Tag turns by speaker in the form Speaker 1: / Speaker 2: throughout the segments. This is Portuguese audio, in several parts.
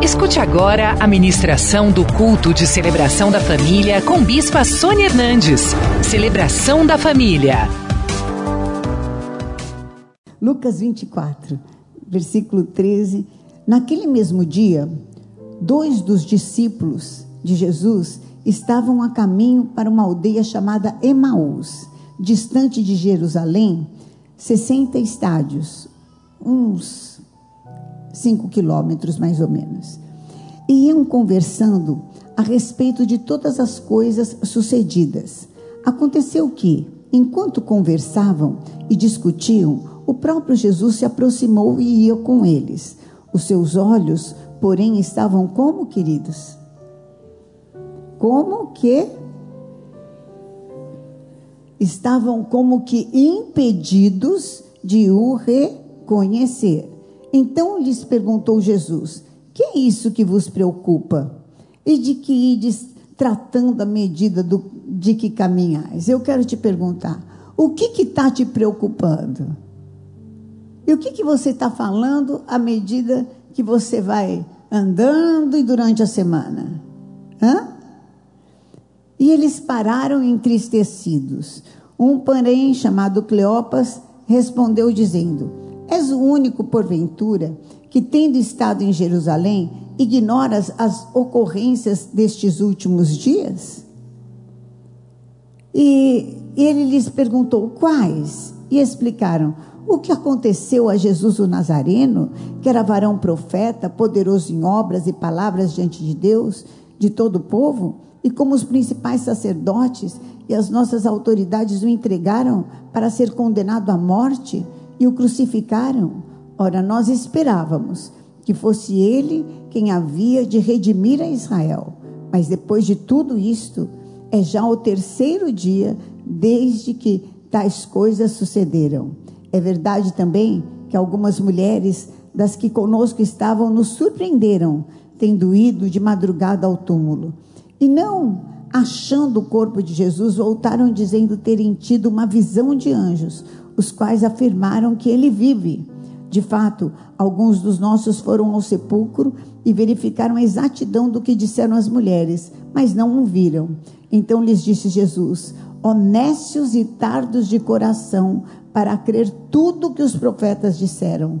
Speaker 1: Escute agora a ministração do culto de celebração da família com Bispa Sônia Hernandes. Celebração da família.
Speaker 2: Lucas 24, versículo 13. Naquele mesmo dia, dois dos discípulos de Jesus estavam a caminho para uma aldeia chamada Emaús, distante de Jerusalém, 60 estádios, uns 5 quilômetros mais ou menos. E iam conversando a respeito de todas as coisas sucedidas. Aconteceu que, enquanto conversavam e discutiam, o próprio Jesus se aproximou e ia com eles. Os seus olhos, porém, estavam como, queridos? Como que estavam como que impedidos de o reconhecer. Então lhes perguntou Jesus: Que é isso que vos preocupa? E de que ides tratando a medida do, de que caminhais? Eu quero te perguntar: o que está te preocupando? E o que, que você está falando à medida que você vai andando e durante a semana? Hã? E eles pararam entristecidos. Um porém, chamado Cleopas, respondeu dizendo: És o único, porventura, que, tendo estado em Jerusalém, ignoras as ocorrências destes últimos dias? E ele lhes perguntou: Quais? E explicaram: O que aconteceu a Jesus o Nazareno, que era varão profeta, poderoso em obras e palavras diante de Deus, de todo o povo? E como os principais sacerdotes e as nossas autoridades o entregaram para ser condenado à morte e o crucificaram, ora, nós esperávamos que fosse ele quem havia de redimir a Israel. Mas depois de tudo isto, é já o terceiro dia desde que tais coisas sucederam. É verdade também que algumas mulheres das que conosco estavam nos surpreenderam, tendo ido de madrugada ao túmulo e não achando o corpo de Jesus, voltaram dizendo terem tido uma visão de anjos, os quais afirmaram que ele vive. De fato, alguns dos nossos foram ao sepulcro e verificaram a exatidão do que disseram as mulheres, mas não o viram. Então lhes disse Jesus: Honestos e tardos de coração, para crer tudo que os profetas disseram.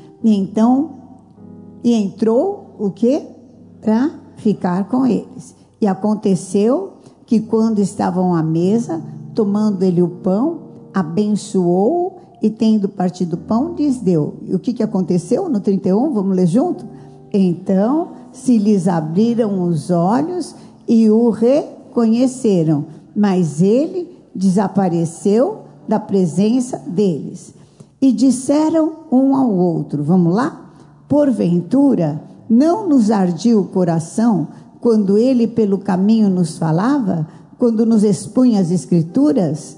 Speaker 2: E então, e entrou o que? Para ficar com eles. E aconteceu que quando estavam à mesa, tomando ele o pão, abençoou e tendo partido o pão, lhes deu. E o que, que aconteceu no 31? Vamos ler junto? Então se lhes abriram os olhos e o reconheceram, mas ele desapareceu da presença deles. E disseram um ao outro: Vamos lá? Porventura, não nos ardiu o coração quando ele pelo caminho nos falava, quando nos expunha as Escrituras,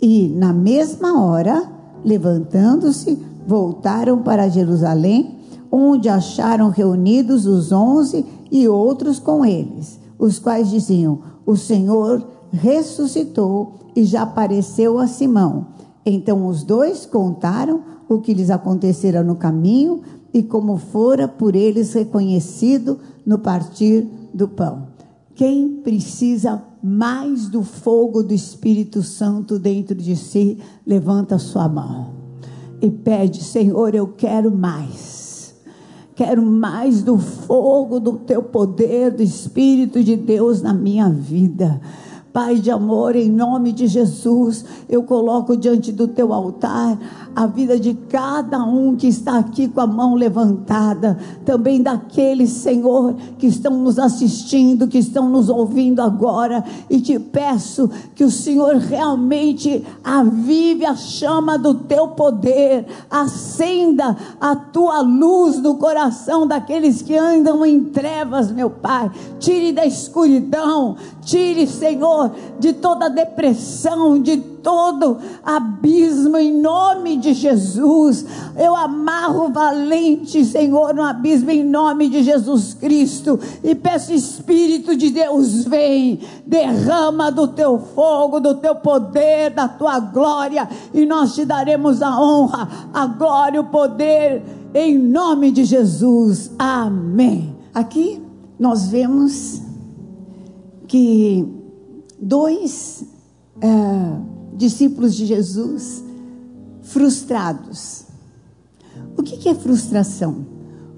Speaker 2: e na mesma hora, levantando-se, voltaram para Jerusalém, onde acharam reunidos os onze e outros com eles, os quais diziam: O Senhor ressuscitou e já apareceu a Simão. Então os dois contaram o que lhes acontecera no caminho e como fora por eles reconhecido no partir do pão. Quem precisa mais do fogo do Espírito Santo dentro de si, levanta sua mão e pede: Senhor, eu quero mais. Quero mais do fogo do teu poder, do Espírito de Deus na minha vida Pai de amor, em nome de Jesus, eu coloco diante do teu altar a vida de cada um que está aqui com a mão levantada, também daqueles, Senhor, que estão nos assistindo, que estão nos ouvindo agora, e te peço que o Senhor realmente avive a chama do teu poder, acenda a tua luz no coração daqueles que andam em trevas, meu Pai. Tire da escuridão, tire, Senhor, de toda depressão, de todo abismo em nome de Jesus. Eu amarro valente, Senhor, no abismo em nome de Jesus Cristo e peço Espírito de Deus, vem, derrama do teu fogo, do teu poder, da tua glória e nós te daremos a honra, a glória, o poder em nome de Jesus. Amém. Aqui nós vemos que dois é, discípulos de Jesus frustrados. O que é frustração?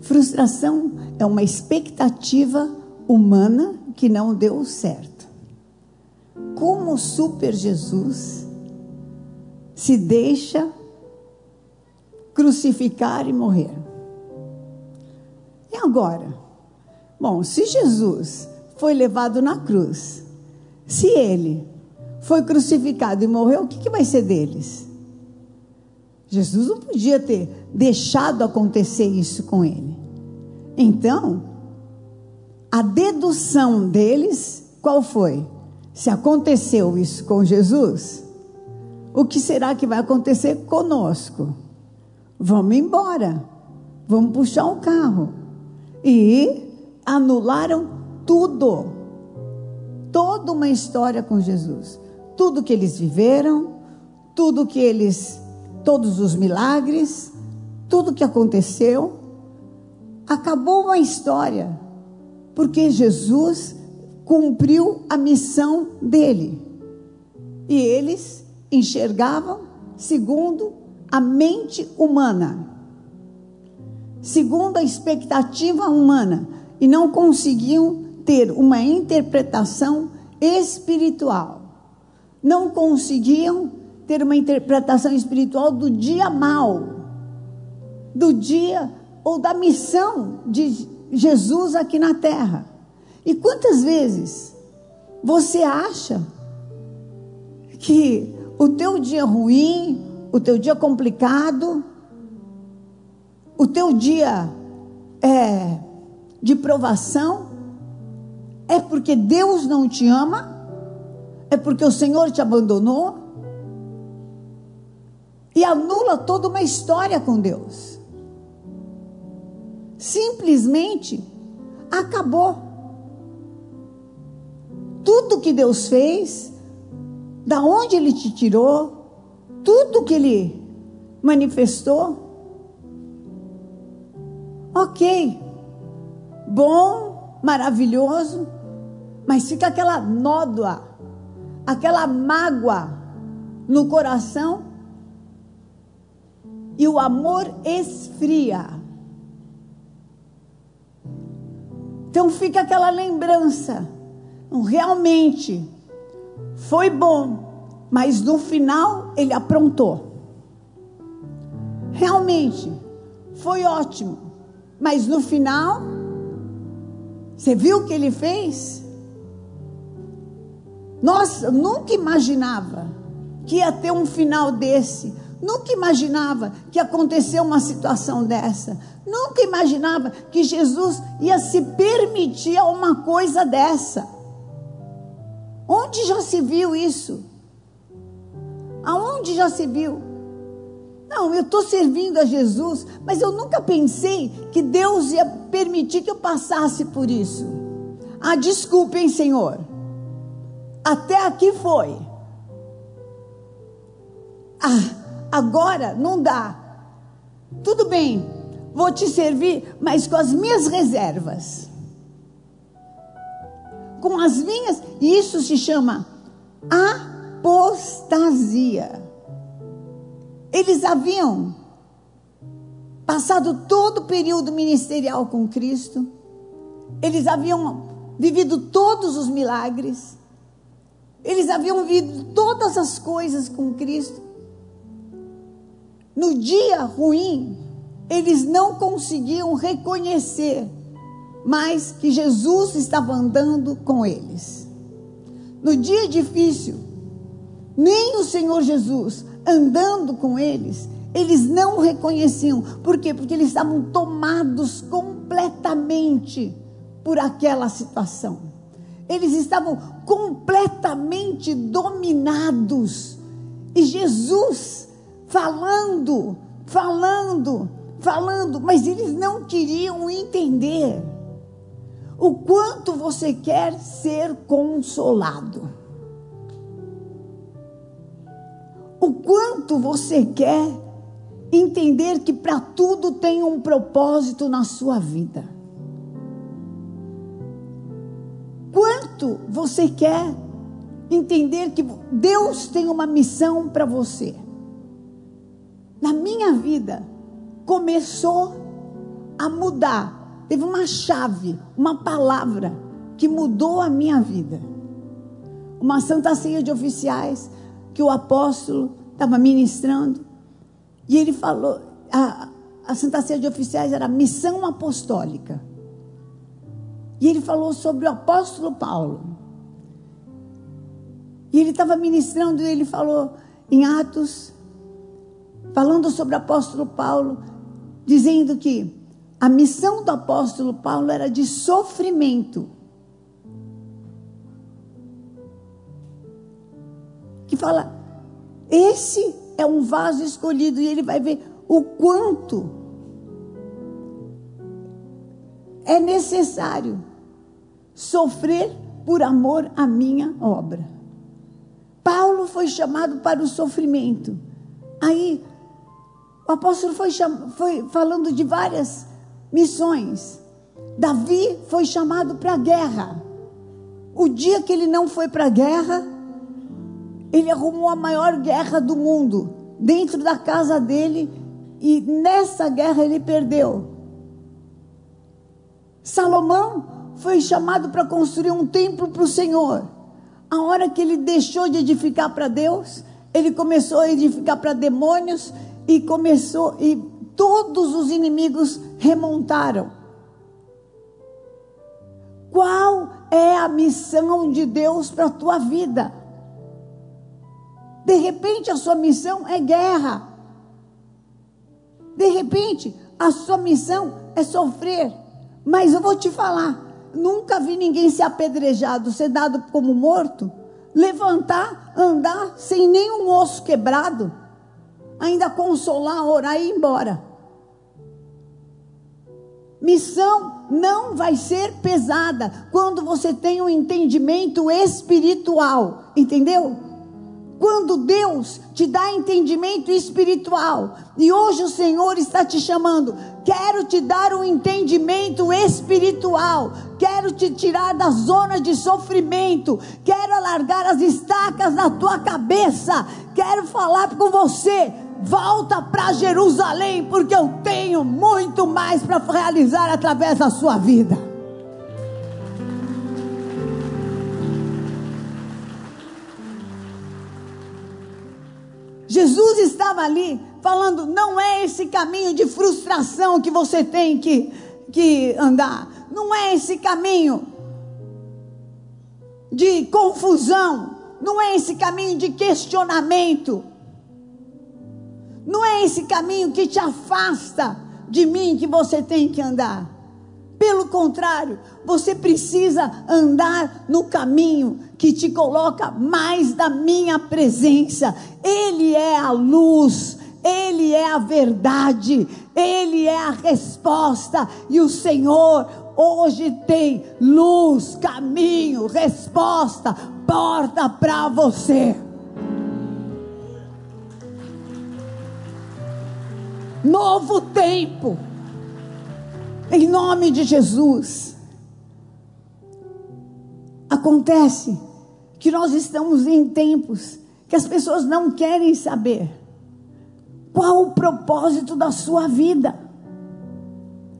Speaker 2: Frustração é uma expectativa humana que não deu certo. Como o super Jesus se deixa crucificar e morrer? E agora? Bom, se Jesus foi levado na cruz, se ele foi crucificado e morreu, o que, que vai ser deles? Jesus não podia ter deixado acontecer isso com ele. Então, a dedução deles, qual foi? Se aconteceu isso com Jesus, o que será que vai acontecer conosco? Vamos embora, vamos puxar um carro. E anularam tudo, toda uma história com Jesus tudo que eles viveram, tudo que eles, todos os milagres, tudo que aconteceu, acabou uma história, porque Jesus cumpriu a missão dele. E eles enxergavam segundo a mente humana, segundo a expectativa humana, e não conseguiam ter uma interpretação espiritual não conseguiam ter uma interpretação espiritual do dia mal, do dia ou da missão de Jesus aqui na terra. E quantas vezes você acha que o teu dia ruim, o teu dia complicado, o teu dia é, de provação, é porque Deus não te ama? É porque o Senhor te abandonou? E anula toda uma história com Deus. Simplesmente acabou. Tudo que Deus fez, da onde Ele te tirou, tudo que Ele manifestou, ok, bom, maravilhoso, mas fica aquela nódoa aquela mágoa no coração e o amor esfria. Então fica aquela lembrança. Realmente foi bom, mas no final ele aprontou. Realmente foi ótimo, mas no final você viu o que ele fez? Nossa, nunca imaginava que ia ter um final desse. Nunca imaginava que ia acontecer uma situação dessa. Nunca imaginava que Jesus ia se permitir uma coisa dessa. Onde já se viu isso? Aonde já se viu? Não, eu estou servindo a Jesus, mas eu nunca pensei que Deus ia permitir que eu passasse por isso. Ah, desculpem, Senhor. Até aqui foi. Ah, agora não dá. Tudo bem, vou te servir, mas com as minhas reservas. Com as minhas, isso se chama apostasia. Eles haviam passado todo o período ministerial com Cristo, eles haviam vivido todos os milagres, Eles haviam vivido todas as coisas com Cristo. No dia ruim, eles não conseguiam reconhecer mais que Jesus estava andando com eles. No dia difícil, nem o Senhor Jesus andando com eles, eles não reconheciam. Por quê? Porque eles estavam tomados completamente por aquela situação. Eles estavam completamente dominados. E Jesus falando, falando, falando, mas eles não queriam entender o quanto você quer ser consolado. O quanto você quer entender que para tudo tem um propósito na sua vida. Quanto você quer entender que Deus tem uma missão para você. Na minha vida, começou a mudar. Teve uma chave, uma palavra que mudou a minha vida. Uma santa ceia de oficiais que o apóstolo estava ministrando. E ele falou: a, a Santa Ceia de Oficiais era missão apostólica. E ele falou sobre o apóstolo Paulo. E ele estava ministrando e ele falou em Atos, falando sobre o apóstolo Paulo, dizendo que a missão do apóstolo Paulo era de sofrimento. Que fala, esse é um vaso escolhido e ele vai ver o quanto é necessário sofrer por amor à minha obra. Paulo foi chamado para o sofrimento. Aí, o apóstolo foi, foi falando de várias missões. Davi foi chamado para a guerra. O dia que ele não foi para a guerra, ele arrumou a maior guerra do mundo dentro da casa dele e nessa guerra ele perdeu. Salomão foi chamado para construir um templo para o Senhor. A hora que ele deixou de edificar para Deus, ele começou a edificar para demônios e começou e todos os inimigos remontaram. Qual é a missão de Deus para a tua vida? De repente a sua missão é guerra. De repente a sua missão é sofrer. Mas eu vou te falar, nunca vi ninguém ser apedrejado, ser dado como morto, levantar, andar sem nenhum osso quebrado, ainda consolar, orar e ir embora. Missão não vai ser pesada quando você tem um entendimento espiritual, entendeu? Quando Deus te dá entendimento espiritual, e hoje o Senhor está te chamando, quero te dar um entendimento espiritual, quero te tirar da zona de sofrimento, quero alargar as estacas na tua cabeça, quero falar com você. Volta para Jerusalém, porque eu tenho muito mais para realizar através da sua vida. Jesus estava ali falando: não é esse caminho de frustração que você tem que, que andar, não é esse caminho de confusão, não é esse caminho de questionamento, não é esse caminho que te afasta de mim que você tem que andar. Pelo contrário, você precisa andar no caminho que te coloca mais da minha presença. Ele é a luz, ele é a verdade, ele é a resposta. E o Senhor hoje tem luz, caminho, resposta, porta para você. Novo tempo em nome de Jesus. Acontece que nós estamos em tempos que as pessoas não querem saber qual o propósito da sua vida.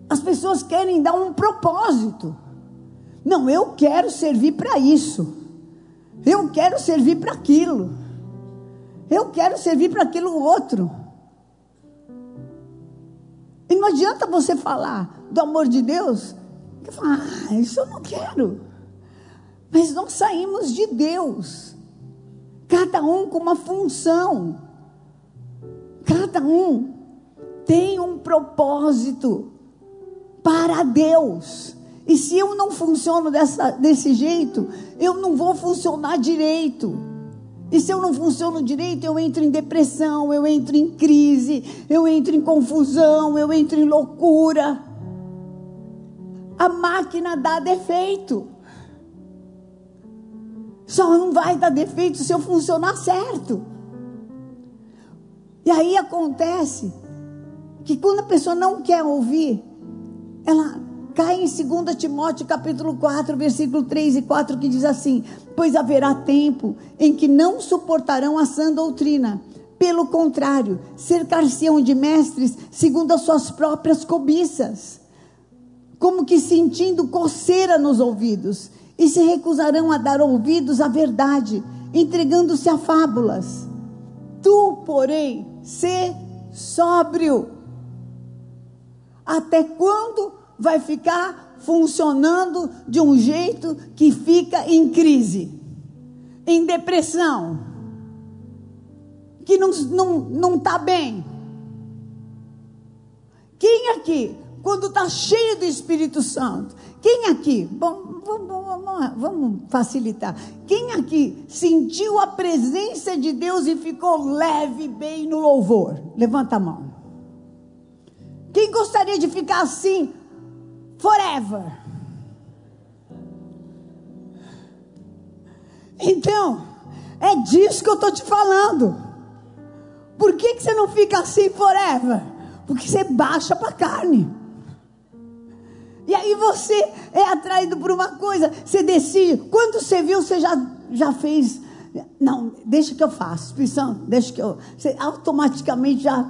Speaker 2: As pessoas querem dar um propósito. Não, eu quero servir para isso. Eu quero servir para aquilo. Eu quero servir para aquilo outro. E não adianta você falar do amor de Deus. Que fala, ah, isso eu não quero. Mas nós saímos de Deus. Cada um com uma função. Cada um tem um propósito para Deus. E se eu não funciono dessa, desse jeito, eu não vou funcionar direito. E se eu não funciono direito, eu entro em depressão, eu entro em crise, eu entro em confusão, eu entro em loucura. A máquina dá defeito. Só não vai dar defeito se eu funcionar certo. E aí acontece que quando a pessoa não quer ouvir, ela cai em 2 Timóteo capítulo 4, versículo 3 e 4, que diz assim: Pois haverá tempo em que não suportarão a sã doutrina. Pelo contrário, cercar-se-ão de mestres segundo as suas próprias cobiças, como que sentindo coceira nos ouvidos, e se recusarão a dar ouvidos à verdade, entregando-se a fábulas. Tu, porém, se sóbrio. Até quando vai ficar funcionando de um jeito que fica em crise, em depressão, que não está não, não tá bem. Quem aqui, quando está cheio do Espírito Santo, quem aqui, bom, vamos, vamos, vamos facilitar, quem aqui sentiu a presença de Deus e ficou leve, bem no louvor? Levanta a mão. Quem gostaria de ficar assim forever. Então, é disso que eu estou te falando. Por que, que você não fica assim forever? Porque você baixa para a carne. E aí você é atraído por uma coisa, você decide. Quando você viu, você já, já fez. Não, deixa que eu faço, Espírito deixa que eu. Você automaticamente já,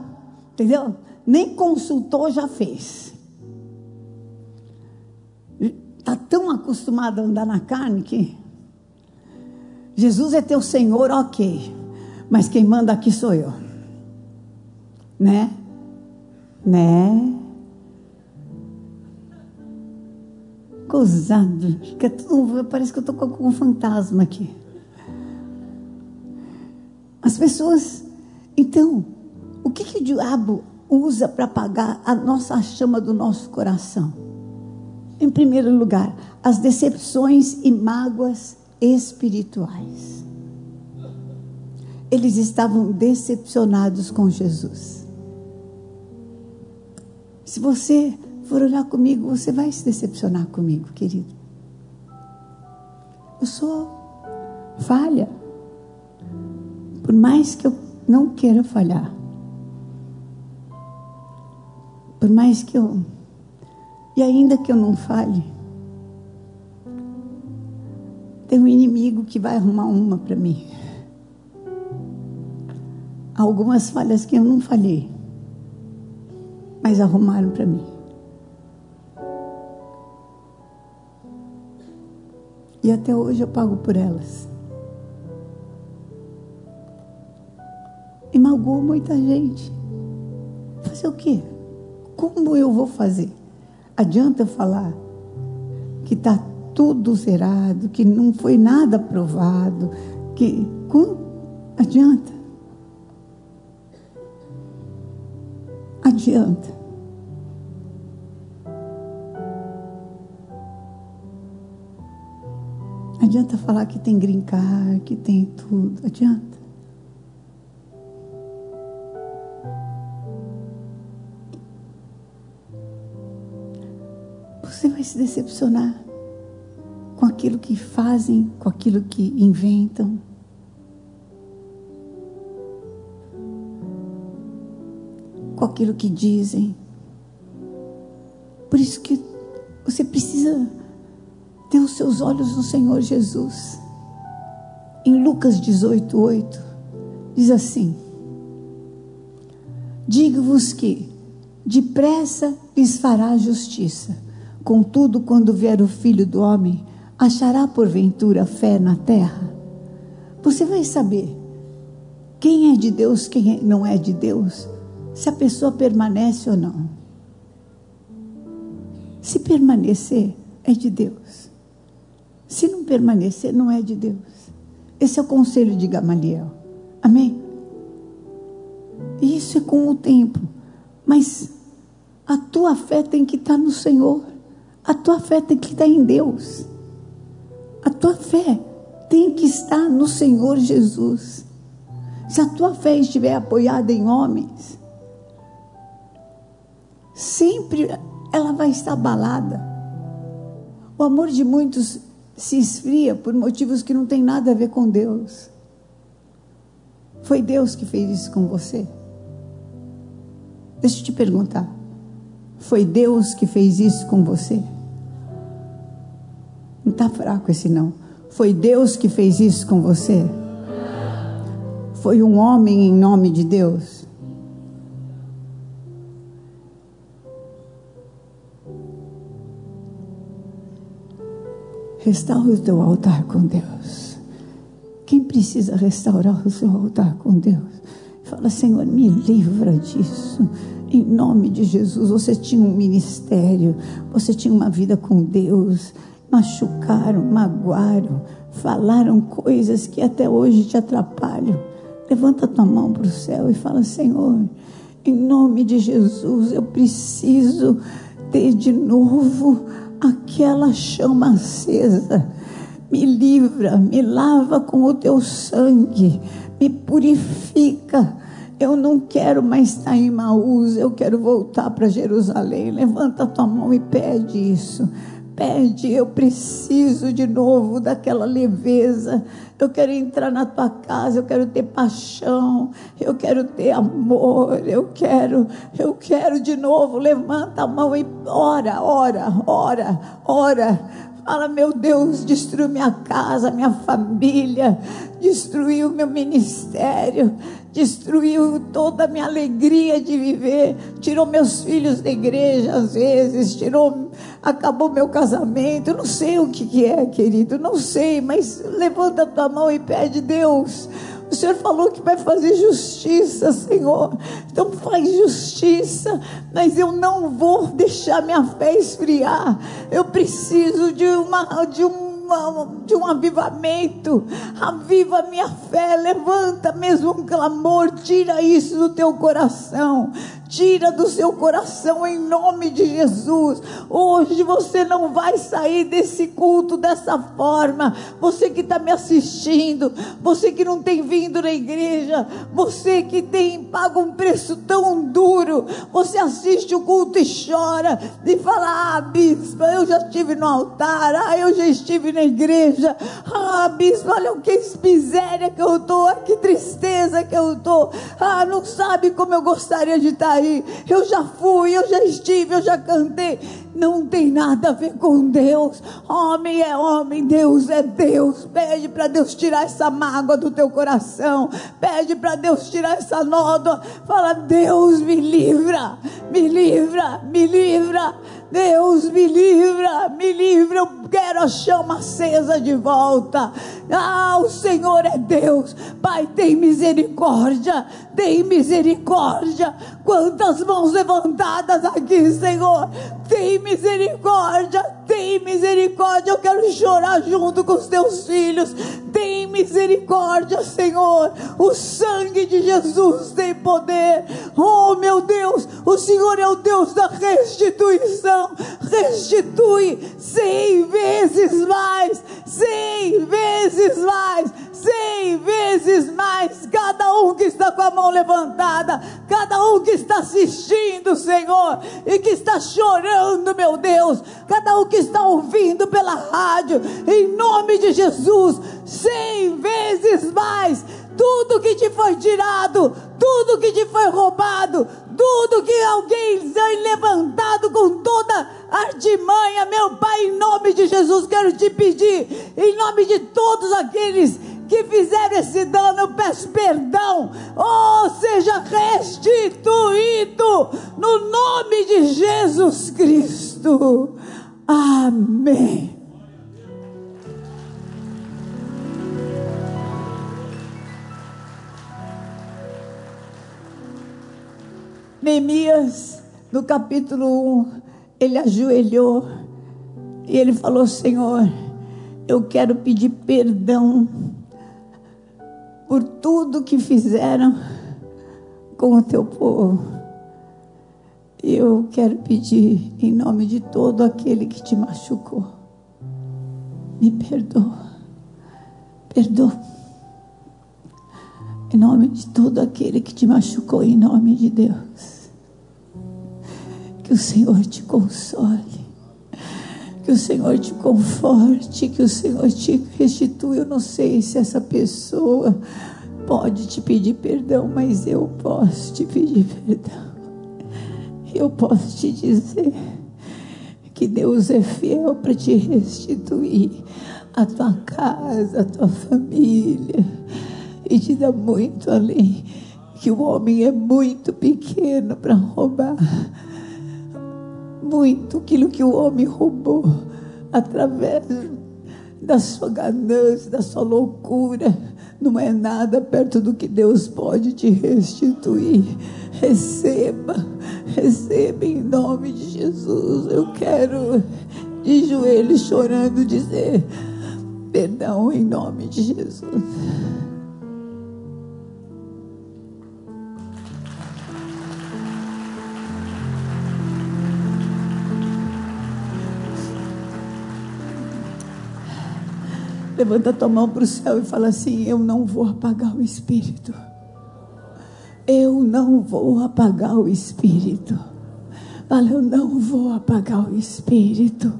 Speaker 2: entendeu? Nem consultou, já fez está tão acostumado a andar na carne que Jesus é teu Senhor, ok, mas quem manda aqui sou eu, né? Né? Gozado, fica tudo, parece que eu estou com um fantasma aqui. As pessoas, então, o que, que o diabo usa para apagar a nossa chama do nosso coração? Em primeiro lugar, as decepções e mágoas espirituais. Eles estavam decepcionados com Jesus. Se você for olhar comigo, você vai se decepcionar comigo, querido. Eu sou falha. Por mais que eu não queira falhar. Por mais que eu e ainda que eu não fale, tem um inimigo que vai arrumar uma para mim. Algumas falhas que eu não falhei, mas arrumaram para mim. E até hoje eu pago por elas. E magoou muita gente. Fazer o quê? Como eu vou fazer? Adianta falar que está tudo zerado, que não foi nada aprovado, que. Adianta. Adianta. Adianta falar que tem grincar, que tem tudo. Adianta. você vai se decepcionar com aquilo que fazem, com aquilo que inventam. Com aquilo que dizem. Por isso que seus olhos no Senhor Jesus. Em Lucas 18, 8, diz assim: Digo-vos que depressa lhes fará justiça Contudo, quando vier o filho do homem, achará porventura fé na terra? Você vai saber quem é de Deus, quem não é de Deus, se a pessoa permanece ou não. Se permanecer, é de Deus. Se não permanecer, não é de Deus. Esse é o conselho de Gamaliel. Amém? Isso é com o tempo. Mas a tua fé tem que estar no Senhor. A tua fé tem que estar em Deus. A tua fé tem que estar no Senhor Jesus. Se a tua fé estiver apoiada em homens, sempre ela vai estar abalada. O amor de muitos se esfria por motivos que não tem nada a ver com Deus. Foi Deus que fez isso com você? Deixa eu te perguntar. Foi Deus que fez isso com você? Não está fraco esse não. Foi Deus que fez isso com você? Foi um homem em nome de Deus? Restaure o teu altar com Deus. Quem precisa restaurar o seu altar com Deus? Fala, Senhor, me livra disso. Em nome de Jesus, você tinha um ministério, você tinha uma vida com Deus. Machucaram, magoaram, falaram coisas que até hoje te atrapalham. Levanta tua mão para o céu e fala: Senhor, em nome de Jesus, eu preciso ter de novo aquela chama acesa. Me livra, me lava com o teu sangue, me purifica. Eu não quero mais estar em Maús, eu quero voltar para Jerusalém. Levanta a tua mão e pede isso. Pede, eu preciso de novo daquela leveza. Eu quero entrar na tua casa, eu quero ter paixão, eu quero ter amor, eu quero, eu quero de novo. Levanta a mão e ora, ora, ora, ora. Fala, meu Deus, destruiu minha casa, minha família, destruiu meu ministério, destruiu toda a minha alegria de viver, tirou meus filhos da igreja às vezes, tirou, acabou meu casamento. Não sei o que, que é, querido, não sei, mas levanta a tua mão e pede, Deus. O Senhor falou que vai fazer justiça, Senhor. Então faz justiça, mas eu não vou deixar minha fé esfriar. Eu preciso de uma de um de um avivamento. Aviva minha fé, levanta mesmo um clamor, tira isso do teu coração. Tira do seu coração em nome de Jesus. Hoje você não vai sair desse culto dessa forma. Você que está me assistindo, você que não tem vindo na igreja, você que tem pago um preço tão duro, você assiste o culto e chora e fala: Ah, bispo, eu já estive no altar, ah, eu já estive na igreja, ah, bispo, olha o que miséria que eu estou, ah, que tristeza que eu estou, ah, não sabe como eu gostaria de estar Eu já fui, eu já estive, eu já cantei. Não tem nada a ver com Deus. Homem é homem, Deus é Deus. Pede para Deus tirar essa mágoa do teu coração. Pede para Deus tirar essa nódoa. Fala, Deus me livra, me livra, me livra. Deus me livra, me livra. Eu quero a chama acesa de volta. Ah, o Senhor é Deus. Pai, tem misericórdia, tem misericórdia. Quantas mãos levantadas aqui, Senhor. Tem misericórdia, tem misericórdia. Eu quero chorar junto com os teus filhos. Tem misericórdia, Senhor. O sangue de Jesus tem poder. Oh, meu Deus, o Senhor é o Deus da restituição. Restitui cem vezes mais, cem vezes mais cem vezes mais cada um que está com a mão levantada, cada um que está assistindo, Senhor, e que está chorando, meu Deus, cada um que está ouvindo pela rádio, em nome de Jesus, cem vezes mais. Tudo que te foi tirado, tudo que te foi roubado, tudo que alguém tem levantado com toda artimanha, meu Pai, em nome de Jesus, quero te pedir, em nome de todos aqueles que fizeram esse dano, peço perdão, oh, seja restituído no nome de Jesus Cristo. Amém. Neemias, no capítulo 1, ele ajoelhou e ele falou: Senhor, eu quero pedir perdão por tudo que fizeram com o teu povo. Eu quero pedir em nome de todo aquele que te machucou. Me perdoa. Perdoa. Em nome de todo aquele que te machucou, em nome de Deus. Que o Senhor te console. Que o Senhor te conforte. Que o Senhor te restitui. Eu não sei se essa pessoa pode te pedir perdão, mas eu posso te pedir perdão eu posso te dizer que Deus é fiel para te restituir a tua casa, a tua família e te dá muito além. Que o homem é muito pequeno para roubar. Muito aquilo que o homem roubou através da sua ganância, da sua loucura, não é nada perto do que Deus pode te restituir. Receba, receba em nome de Jesus. Eu quero de joelhos chorando dizer perdão em nome de Jesus. Levanta tua mão para o céu e fala assim: Eu não vou apagar o Espírito. Eu não vou apagar o Espírito. Fala, eu não vou apagar o Espírito.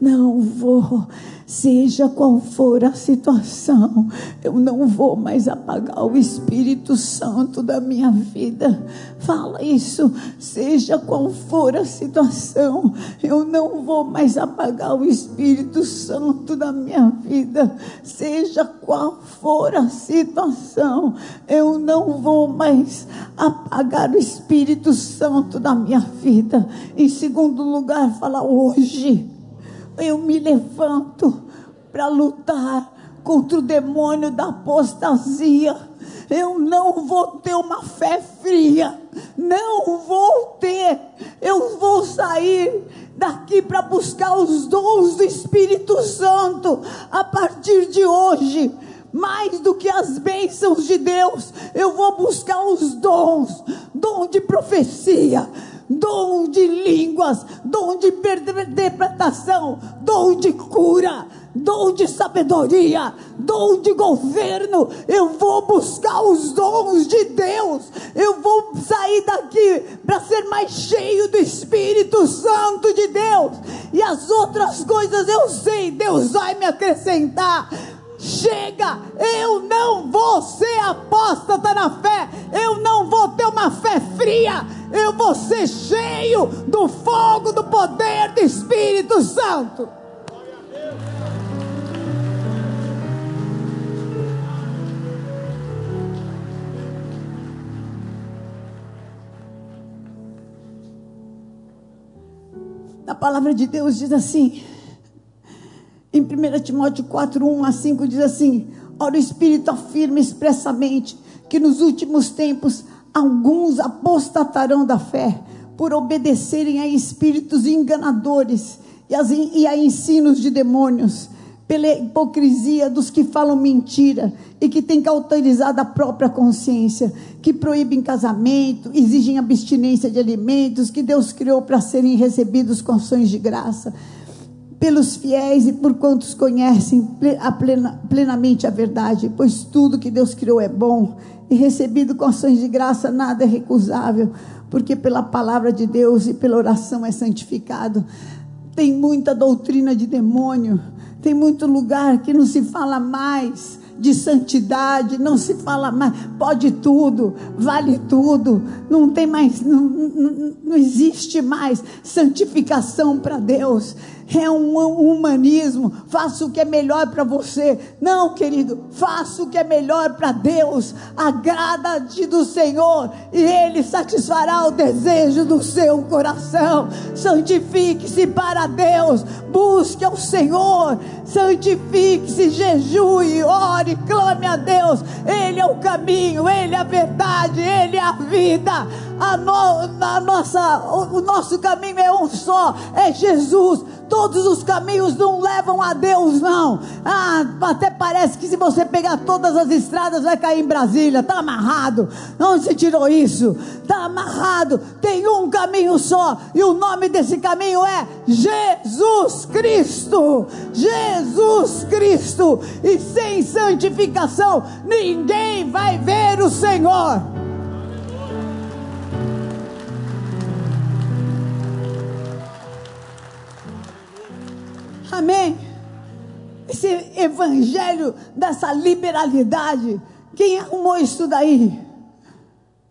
Speaker 2: Não vou, seja qual for a situação, eu não vou mais apagar o Espírito Santo da minha vida. Fala isso, seja qual for a situação, eu não vou mais apagar o Espírito Santo da minha vida. Seja qual for a situação, eu não vou mais apagar o Espírito Santo da minha vida. Em segundo lugar, fala hoje eu me levanto para lutar contra o demônio da apostasia. Eu não vou ter uma fé fria. Não vou ter. Eu vou sair daqui para buscar os dons do Espírito Santo a partir de hoje. Mais do que as bênçãos de Deus, eu vou buscar os dons, dom de profecia, dom de línguas, dom de interpretação, dom de cura, dom de sabedoria, dom de governo. Eu vou buscar os dons de Deus. Eu vou sair daqui para ser mais cheio do Espírito Santo de Deus. E as outras coisas eu sei, Deus vai me acrescentar. Chega, eu não vou ser apóstata na fé, eu não vou ter uma fé fria, eu vou ser cheio do fogo do poder do Espírito Santo. A palavra de Deus diz assim: em 1 Timóteo 4, 1 a 5 diz assim: Ora, o Espírito afirma expressamente que nos últimos tempos alguns apostatarão da fé por obedecerem a espíritos enganadores e, e a ensinos de demônios, pela hipocrisia dos que falam mentira e que têm cauterizado a própria consciência, que proíbem casamento, exigem abstinência de alimentos que Deus criou para serem recebidos com ações de graça pelos fiéis e por quantos conhecem plena, plenamente a verdade, pois tudo que Deus criou é bom e recebido com ações de graça nada é recusável, porque pela palavra de Deus e pela oração é santificado. Tem muita doutrina de demônio, tem muito lugar que não se fala mais de santidade, não se fala mais, pode tudo, vale tudo, não tem mais, não, não, não existe mais santificação para Deus é um humanismo, faça o que é melhor para você. Não, querido, faça o que é melhor para Deus. Agrada-te do Senhor e Ele satisfará o desejo do seu coração. Santifique-se para Deus, busque ao Senhor, santifique-se, jejue, ore, clame a Deus. Ele é o caminho, Ele é a verdade, Ele é a vida. A, no, a nossa, o, o nosso caminho é um só, é Jesus. Todos os caminhos não levam a Deus, não. Ah, até parece que se você pegar todas as estradas vai cair em Brasília. Está amarrado. Onde você tirou isso? Está amarrado. Tem um caminho só. E o nome desse caminho é Jesus Cristo. Jesus Cristo. E sem santificação ninguém vai ver o Senhor. Amém. Esse evangelho dessa liberalidade, quem arrumou isso daí?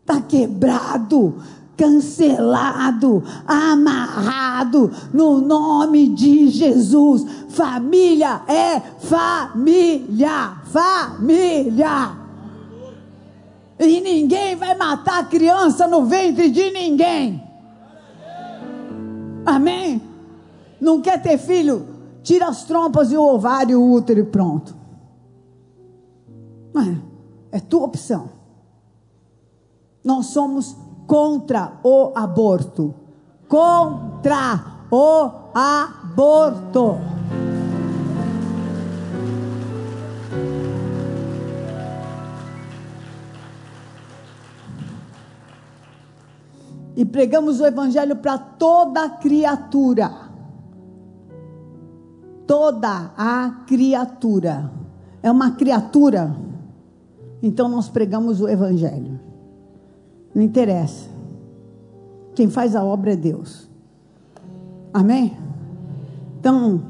Speaker 2: Está quebrado, cancelado, amarrado no nome de Jesus. Família é família, família. E ninguém vai matar criança no ventre de ninguém. Amém? Não quer ter filho? Tira as trompas e o ovário e o útero e pronto. É, é tua opção. Nós somos contra o aborto. Contra o aborto. E pregamos o evangelho para toda criatura toda a criatura. É uma criatura. Então nós pregamos o Evangelho. Não interessa. Quem faz a obra é Deus. Amém? Então,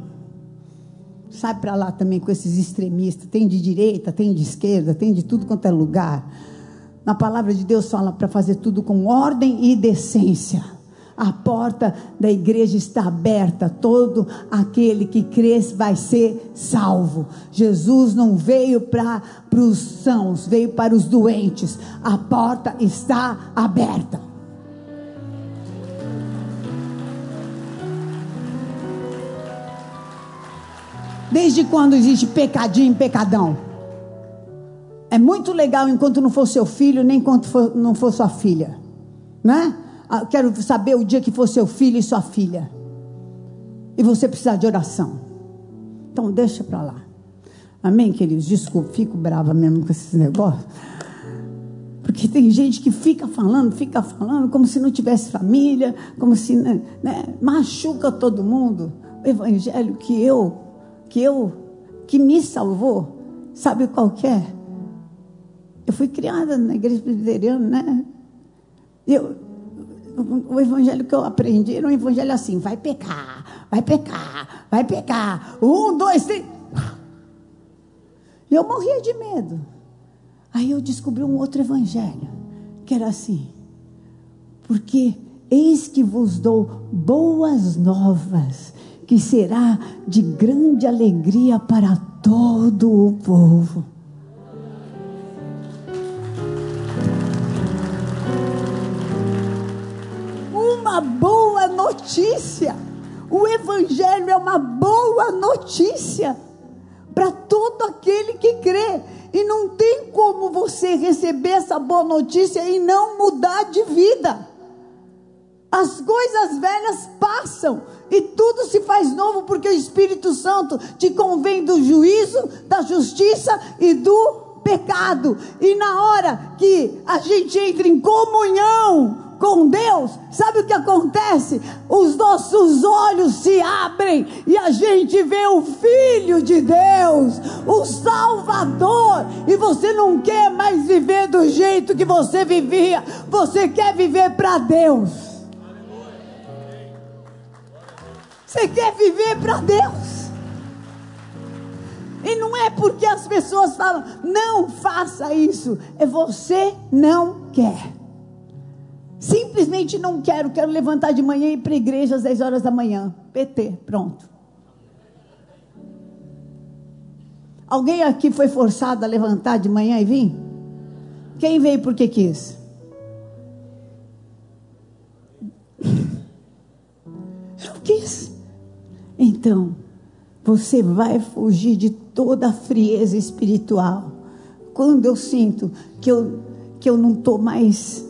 Speaker 2: sai para lá também com esses extremistas. Tem de direita, tem de esquerda, tem de tudo quanto é lugar. Na palavra de Deus fala para fazer tudo com ordem e decência. A porta da igreja está aberta. Todo aquele que crê vai ser salvo. Jesus não veio para os sãos, veio para os doentes. A porta está aberta. Desde quando existe pecadinho e pecadão? É muito legal enquanto não for seu filho, nem enquanto for, não for sua filha. Né? Ah, quero saber o dia que for seu filho e sua filha. E você precisar de oração. Então deixa para lá. Amém, queridos? Desculpa, fico brava mesmo com esses negócios. Porque tem gente que fica falando, fica falando, como se não tivesse família, como se né, né, machuca todo mundo. O evangelho que eu, que eu, que me salvou, sabe qual é? Eu fui criada na igreja presbiteriana, né? Eu, o evangelho que eu aprendi era um evangelho assim: vai pecar, vai pecar, vai pecar. Um, dois, três. E eu morria de medo. Aí eu descobri um outro evangelho, que era assim: porque eis que vos dou boas novas, que será de grande alegria para todo o povo. Uma boa notícia. O Evangelho é uma boa notícia para todo aquele que crê. E não tem como você receber essa boa notícia e não mudar de vida. As coisas velhas passam e tudo se faz novo porque o Espírito Santo te convém do juízo, da justiça e do pecado. E na hora que a gente entra em comunhão com Deus, sabe o que acontece? Os nossos olhos se abrem e a gente vê o Filho de Deus, o Salvador, e você não quer mais viver do jeito que você vivia, você quer viver para Deus. Você quer viver para Deus. E não é porque as pessoas falam, não faça isso, é você não quer. Simplesmente não quero, quero levantar de manhã e ir para a igreja às 10 horas da manhã. PT, pronto. Alguém aqui foi forçado a levantar de manhã e vir? Quem veio porque quis? Eu quis. Então, você vai fugir de toda a frieza espiritual. Quando eu sinto que eu, que eu não estou mais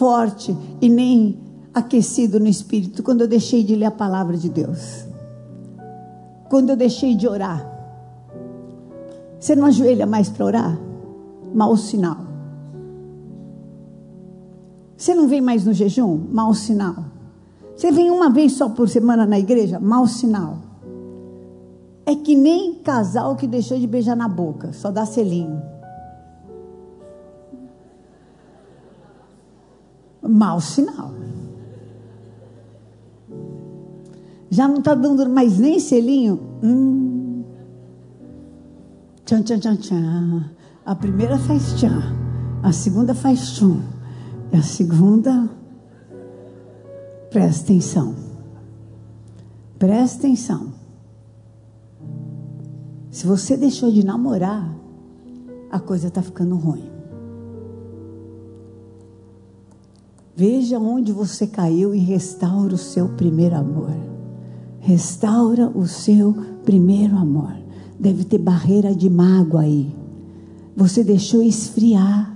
Speaker 2: forte e nem aquecido no espírito quando eu deixei de ler a palavra de Deus. Quando eu deixei de orar. Você não ajoelha mais para orar? Mau sinal. Você não vem mais no jejum? Mau sinal. Você vem uma vez só por semana na igreja? Mau sinal. É que nem casal que deixou de beijar na boca, só dá selinho. Mau sinal. Já não está dando mais nem selinho? Hum. Tchan, tchan, tchan, tchan. A primeira faz tchan. A segunda faz tchum. E a segunda, presta atenção. Presta atenção. Se você deixou de namorar, a coisa está ficando ruim. Veja onde você caiu e restaura o seu primeiro amor. Restaura o seu primeiro amor. Deve ter barreira de mágoa aí. Você deixou esfriar.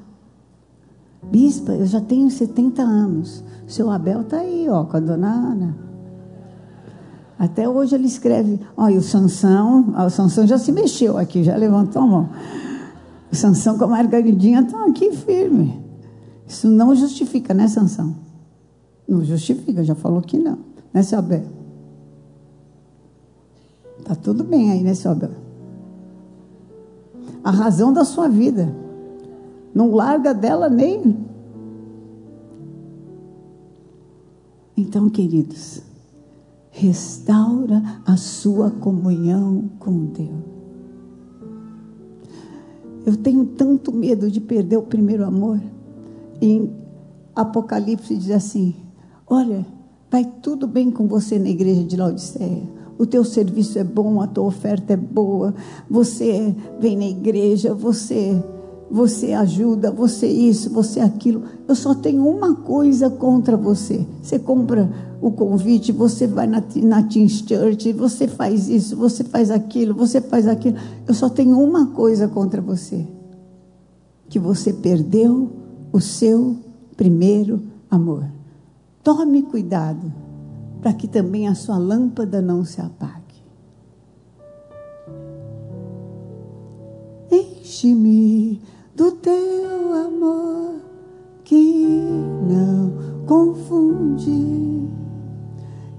Speaker 2: Bispa, eu já tenho 70 anos. Seu Abel está aí, ó, com a dona Ana. Até hoje ele escreve. Olha, o Sansão, ó, o Sansão já se mexeu aqui, já levantou a mão. O Sansão com a Margaridinha estão aqui firme. Isso não justifica, né, Sansão? Não justifica, já falou que não. Né, seu Abel? Tá tudo bem aí, né, seu Abel? A razão da sua vida. Não larga dela nem. Então, queridos, restaura a sua comunhão com Deus. Eu tenho tanto medo de perder o primeiro amor. Em Apocalipse diz assim: Olha, vai tudo bem com você na igreja de Laodiceia. O teu serviço é bom, a tua oferta é boa, você vem na igreja, você você ajuda, você isso, você aquilo. Eu só tenho uma coisa contra você. Você compra o convite, você vai na, na Teens Church, você faz isso, você faz aquilo, você faz aquilo. Eu só tenho uma coisa contra você: que você perdeu o seu primeiro amor. Tome cuidado para que também a sua lâmpada não se apague. Enche-me do teu amor que não confunde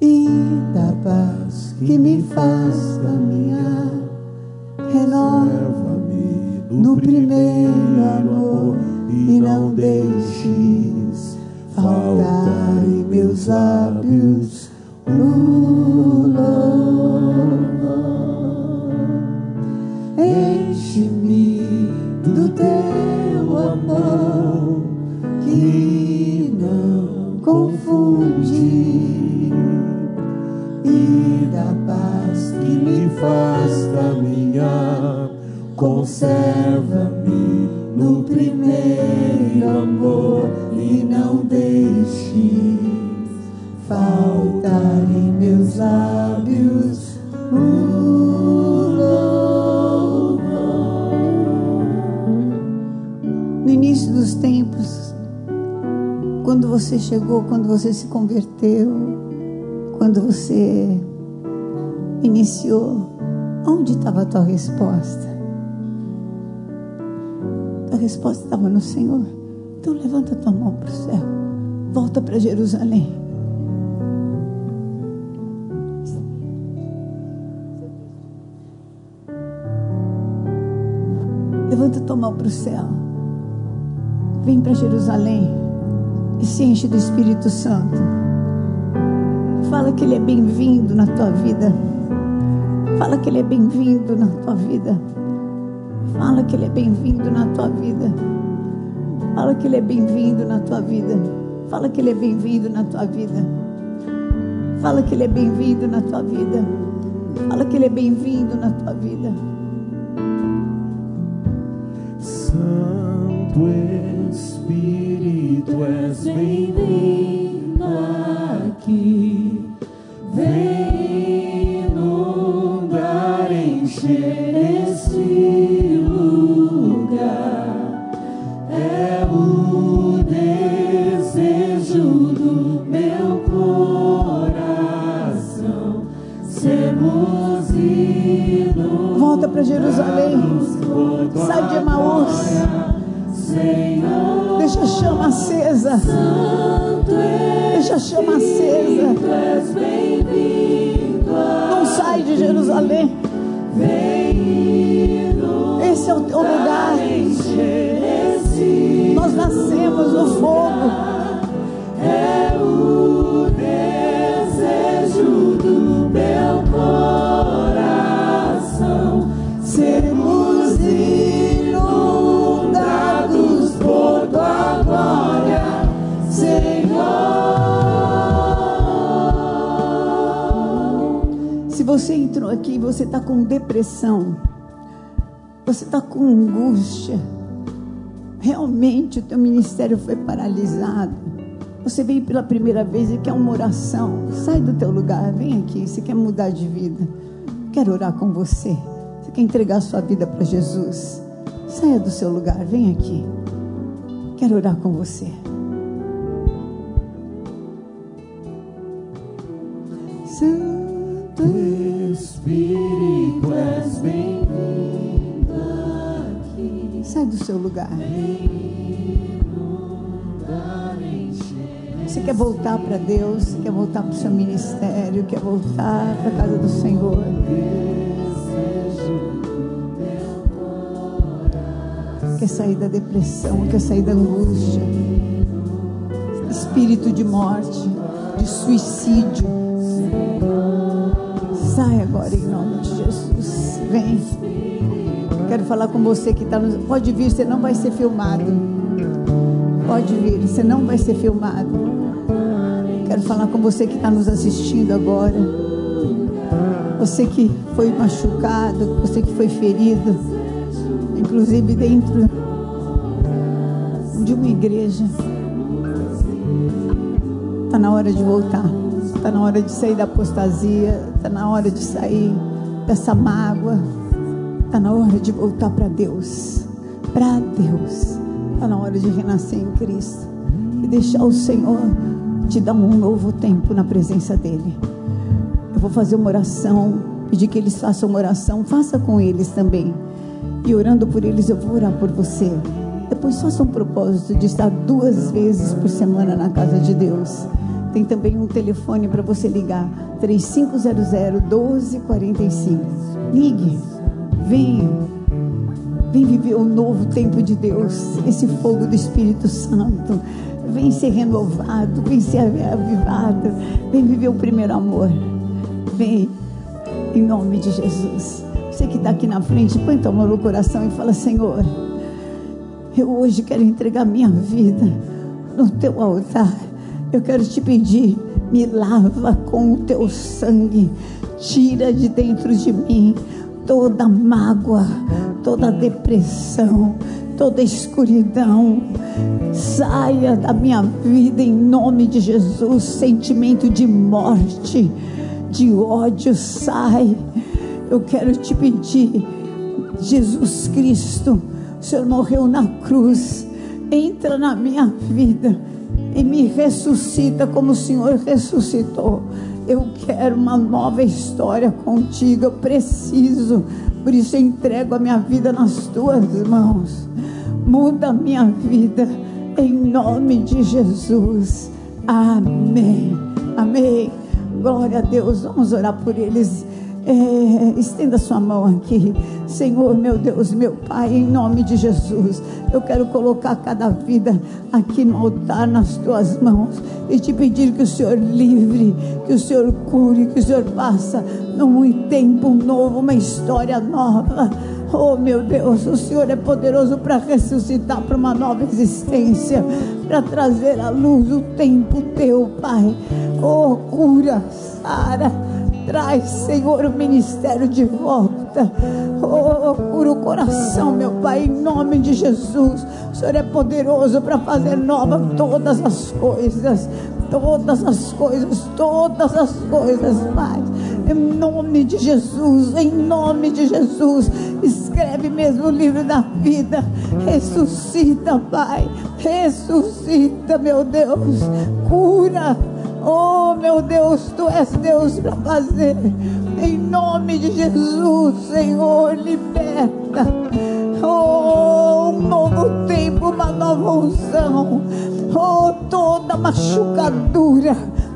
Speaker 2: e da paz que me faz caminhar. Renova-me no primeiro amor e não deixes faltar em meus lábios chegou, quando você se converteu, quando você iniciou, onde estava a tua resposta? A resposta estava no Senhor. Então levanta tua mão para o céu. Volta para Jerusalém. Levanta tua mão para o céu. Vem para Jerusalém e se enche do Espírito Santo. Fala que Ele é bem-vindo na tua vida. Fala que Ele é bem-vindo na tua vida. Fala que Ele é bem-vindo na tua vida. Fala que Ele é bem-vindo na tua vida. Fala que Ele é bem-vindo na tua vida. Fala que Ele é bem-vindo na tua vida. Fala que Ele é bem-vindo na tua vida.
Speaker 3: Santo Espírito és bem aqui. Vem inundar, encher esse lugar. É o desejo
Speaker 2: do meu coração. Sermos Volta para Jerusalém. Sai de acesa. Deixa a chama acesa. Não sai de Jerusalém. Esse é o teu lugar. Entrou aqui e você está com depressão, você está com angústia, realmente o teu ministério foi paralisado. Você veio pela primeira vez e quer uma oração. Sai do teu lugar, vem aqui. Você quer mudar de vida. Quero orar com você. Você quer entregar sua vida para Jesus. Saia do seu lugar, vem aqui. Quero orar com você. Santo
Speaker 3: Espírito, és bem-vindo aqui.
Speaker 2: Sai do seu lugar. Você quer voltar para Deus, quer voltar para o seu ministério, quer voltar para a casa do Senhor. Quer sair da depressão, quer sair da angústia, espírito de morte, de suicídio. Sai agora em nome de Jesus. Vem. Quero falar com você que está nos. Pode vir, você não vai ser filmado. Pode vir, você não vai ser filmado. Quero falar com você que está nos assistindo agora. Você que foi machucado, você que foi ferido, inclusive dentro de uma igreja. Está na hora de voltar. Está na hora de sair da apostasia. Está na hora de sair dessa mágoa. Está na hora de voltar para Deus. Para Deus. Está na hora de renascer em Cristo. E deixar o Senhor te dar um novo tempo na presença dEle. Eu vou fazer uma oração. Pedir que eles façam uma oração. Faça com eles também. E orando por eles, eu vou orar por você. Depois faça um propósito de estar duas vezes por semana na casa de Deus. Tem também um telefone para você ligar: 3500-1245. Ligue, venha, vem viver um novo tempo de Deus, esse fogo do Espírito Santo. Vem ser renovado, vem ser avivado, vem viver o primeiro amor. Vem, em nome de Jesus. Você que está aqui na frente, põe tua mão no coração e fala: Senhor, eu hoje quero entregar minha vida no teu altar. Eu quero te pedir, me lava com o teu sangue, tira de dentro de mim toda mágoa, toda depressão, toda escuridão. Saia da minha vida em nome de Jesus, sentimento de morte, de ódio, sai. Eu quero te pedir, Jesus Cristo, o Senhor morreu na cruz, entra na minha vida e me ressuscita como o Senhor ressuscitou. Eu quero uma nova história contigo. Eu preciso. Por isso eu entrego a minha vida nas tuas mãos. Muda a minha vida em nome de Jesus. Amém. Amém. Glória a Deus. Vamos orar por eles. É, estenda sua mão aqui, Senhor, meu Deus, meu Pai, em nome de Jesus. Eu quero colocar cada vida aqui no altar nas tuas mãos e te pedir que o Senhor livre, que o Senhor cure, que o Senhor faça num tempo novo, uma história nova. Oh meu Deus, o Senhor é poderoso para ressuscitar para uma nova existência, para trazer à luz o tempo teu, Pai. Oh, cura, Sara. Traz, Senhor, o ministério de volta. Oh, cura o coração, meu Pai, em nome de Jesus. O Senhor é poderoso para fazer nova todas as coisas. Todas as coisas, todas as coisas, Pai. Em nome de Jesus, em nome de Jesus. Escreve mesmo o livro da vida. Ressuscita, Pai. Ressuscita, meu Deus. Cura Oh, meu Deus, tu és Deus para fazer Em nome de Jesus, Senhor, liberta. Oh, um novo tempo, uma nova unção. Oh, toda machucadura,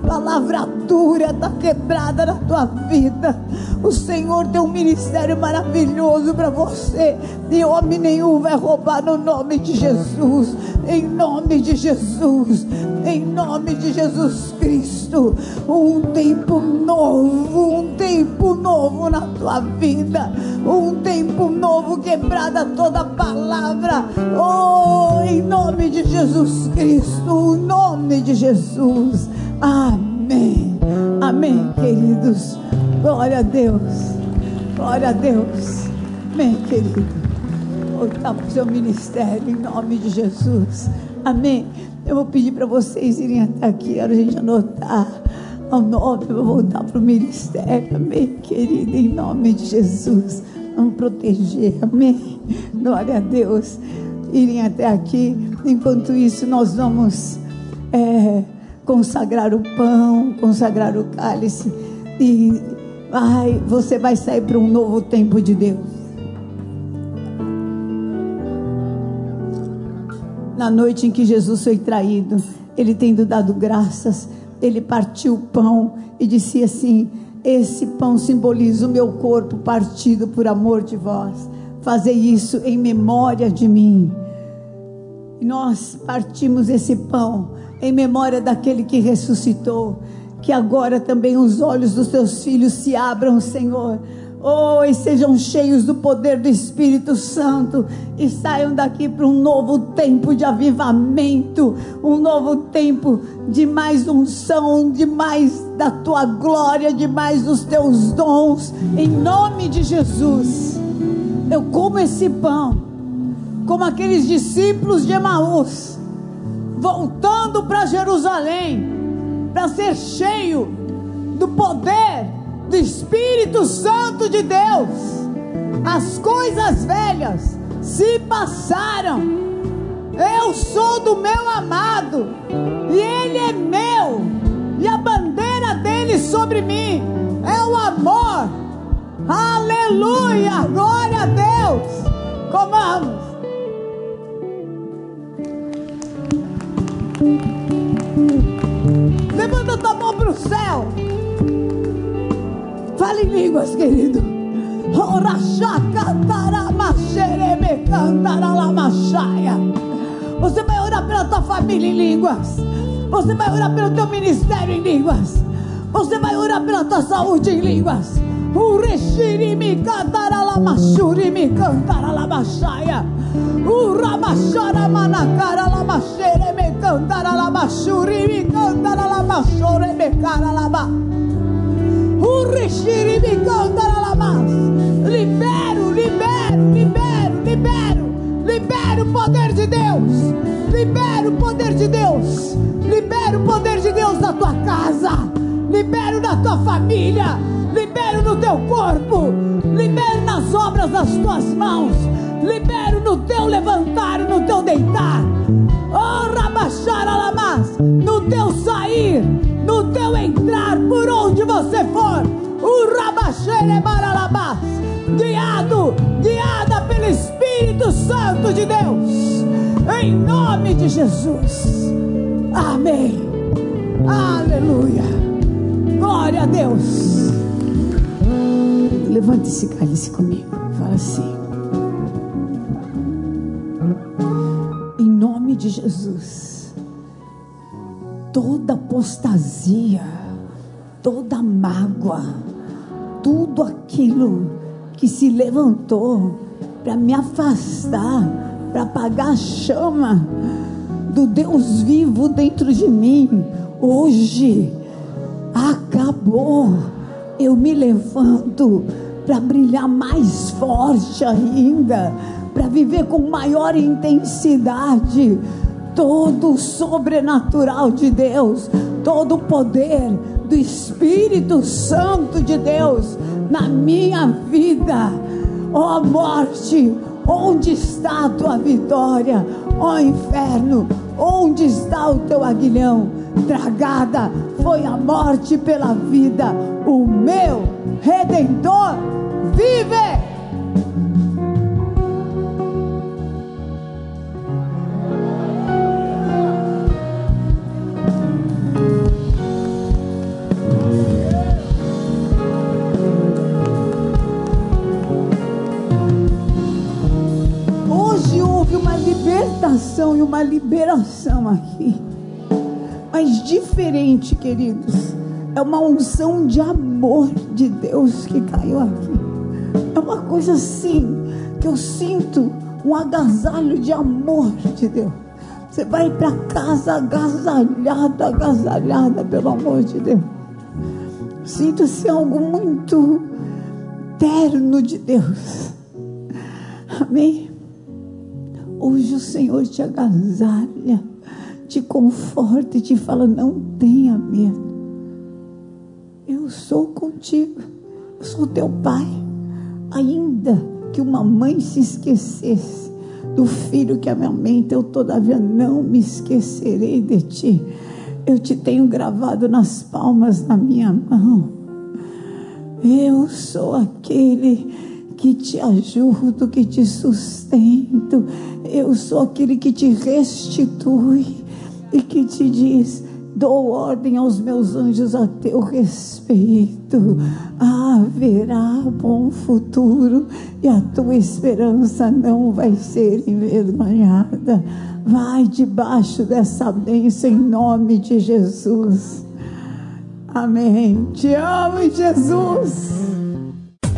Speaker 2: palavra dura está quebrada na tua vida. O Senhor tem um ministério maravilhoso para você. E homem nenhum vai roubar no nome de Jesus. Em nome de Jesus. Em nome de Jesus Cristo. Um tempo novo. Um tempo novo na tua vida. Um tempo novo quebrada toda palavra. Oh, em nome de Jesus Cristo. Em nome de Jesus. Amém. Amém, queridos. Glória a Deus. Glória a Deus. Amém, querido. Voltar para o seu ministério em nome de Jesus. Amém. Eu vou pedir para vocês irem até aqui, a gente anotar o nome, vou voltar para o ministério. Amém, querido, em nome de Jesus. Vamos proteger, amém. Glória a Deus. Irem até aqui. Enquanto isso, nós vamos é, consagrar o pão, consagrar o cálice. E ai, você vai sair para um novo tempo de Deus. Na noite em que Jesus foi traído, ele tendo dado graças, ele partiu o pão e disse assim: Esse pão simboliza o meu corpo partido por amor de vós. Fazei isso em memória de mim. Nós partimos esse pão em memória daquele que ressuscitou. Que agora também os olhos dos teus filhos se abram, Senhor. Oh, e sejam cheios do poder do Espírito Santo e saiam daqui para um novo tempo de avivamento, um novo tempo de mais unção, de mais da tua glória, de mais dos teus dons, em nome de Jesus. Eu como esse pão, como aqueles discípulos de Emaús, voltando para Jerusalém, para ser cheio do poder do Espírito Santo de Deus. As coisas velhas se passaram. Eu sou do meu amado e ele é meu. E a bandeira dele sobre mim é o amor. Aleluia! Glória a Deus! Comamos. Levanta tua mão para o céu. Fale em línguas, querido. Você vai orar pela tua família em línguas. Você vai orar pelo teu ministério em línguas. Você vai orar pela tua saúde em línguas. Ureshirimi cantaralamassurimi cantaralamachaia. Uramachara manakara lamashereme cantaralamassurimi cantaralamassoreme caralama. Libero, libero, libero, libero. Libero o poder de Deus. Libero o poder de Deus. Libero o poder de Deus na tua casa. Libero na tua família. Libero no teu corpo. Libero nas obras das tuas mãos. Libero no teu levantar, no teu deitar. Oh, Rabachara no teu sair no teu entrar, por onde você for. O Rabaxere Baralabás, guiado, guiada pelo Espírito Santo de Deus, em nome de Jesus. Amém. Aleluia. Glória a Deus. Levante esse cálice comigo. Fala assim. Em nome de Jesus toda apostasia, toda mágoa, tudo aquilo que se levantou para me afastar, para apagar a chama do Deus vivo dentro de mim, hoje acabou. Eu me levanto para brilhar mais forte ainda, para viver com maior intensidade todo o sobrenatural de Deus, todo o poder do Espírito Santo de Deus na minha vida. Ó oh, morte, onde está a tua vitória? Ó oh, inferno, Onde está o teu aguilhão? Tragada foi a morte pela vida. O meu redentor vive. libertação e uma liberação aqui. Mas diferente, queridos. É uma unção de amor de Deus que caiu aqui. É uma coisa assim que eu sinto um agasalho de amor de Deus. Você vai para casa agasalhada, agasalhada pelo amor de Deus. Sinto assim algo muito terno de Deus. Amém. Hoje o Senhor te agasalha, te conforta e te fala: não tenha medo. Eu sou contigo, eu sou teu pai. Ainda que uma mãe se esquecesse do filho que amamenta, eu todavia não me esquecerei de ti. Eu te tenho gravado nas palmas da minha mão. Eu sou aquele que te ajudo, que te sustento. Eu sou aquele que te restitui e que te diz: dou ordem aos meus anjos a teu respeito. Haverá bom futuro e a tua esperança não vai ser envergonhada. Vai debaixo dessa bênção em nome de Jesus. Amém. Te amo, Jesus.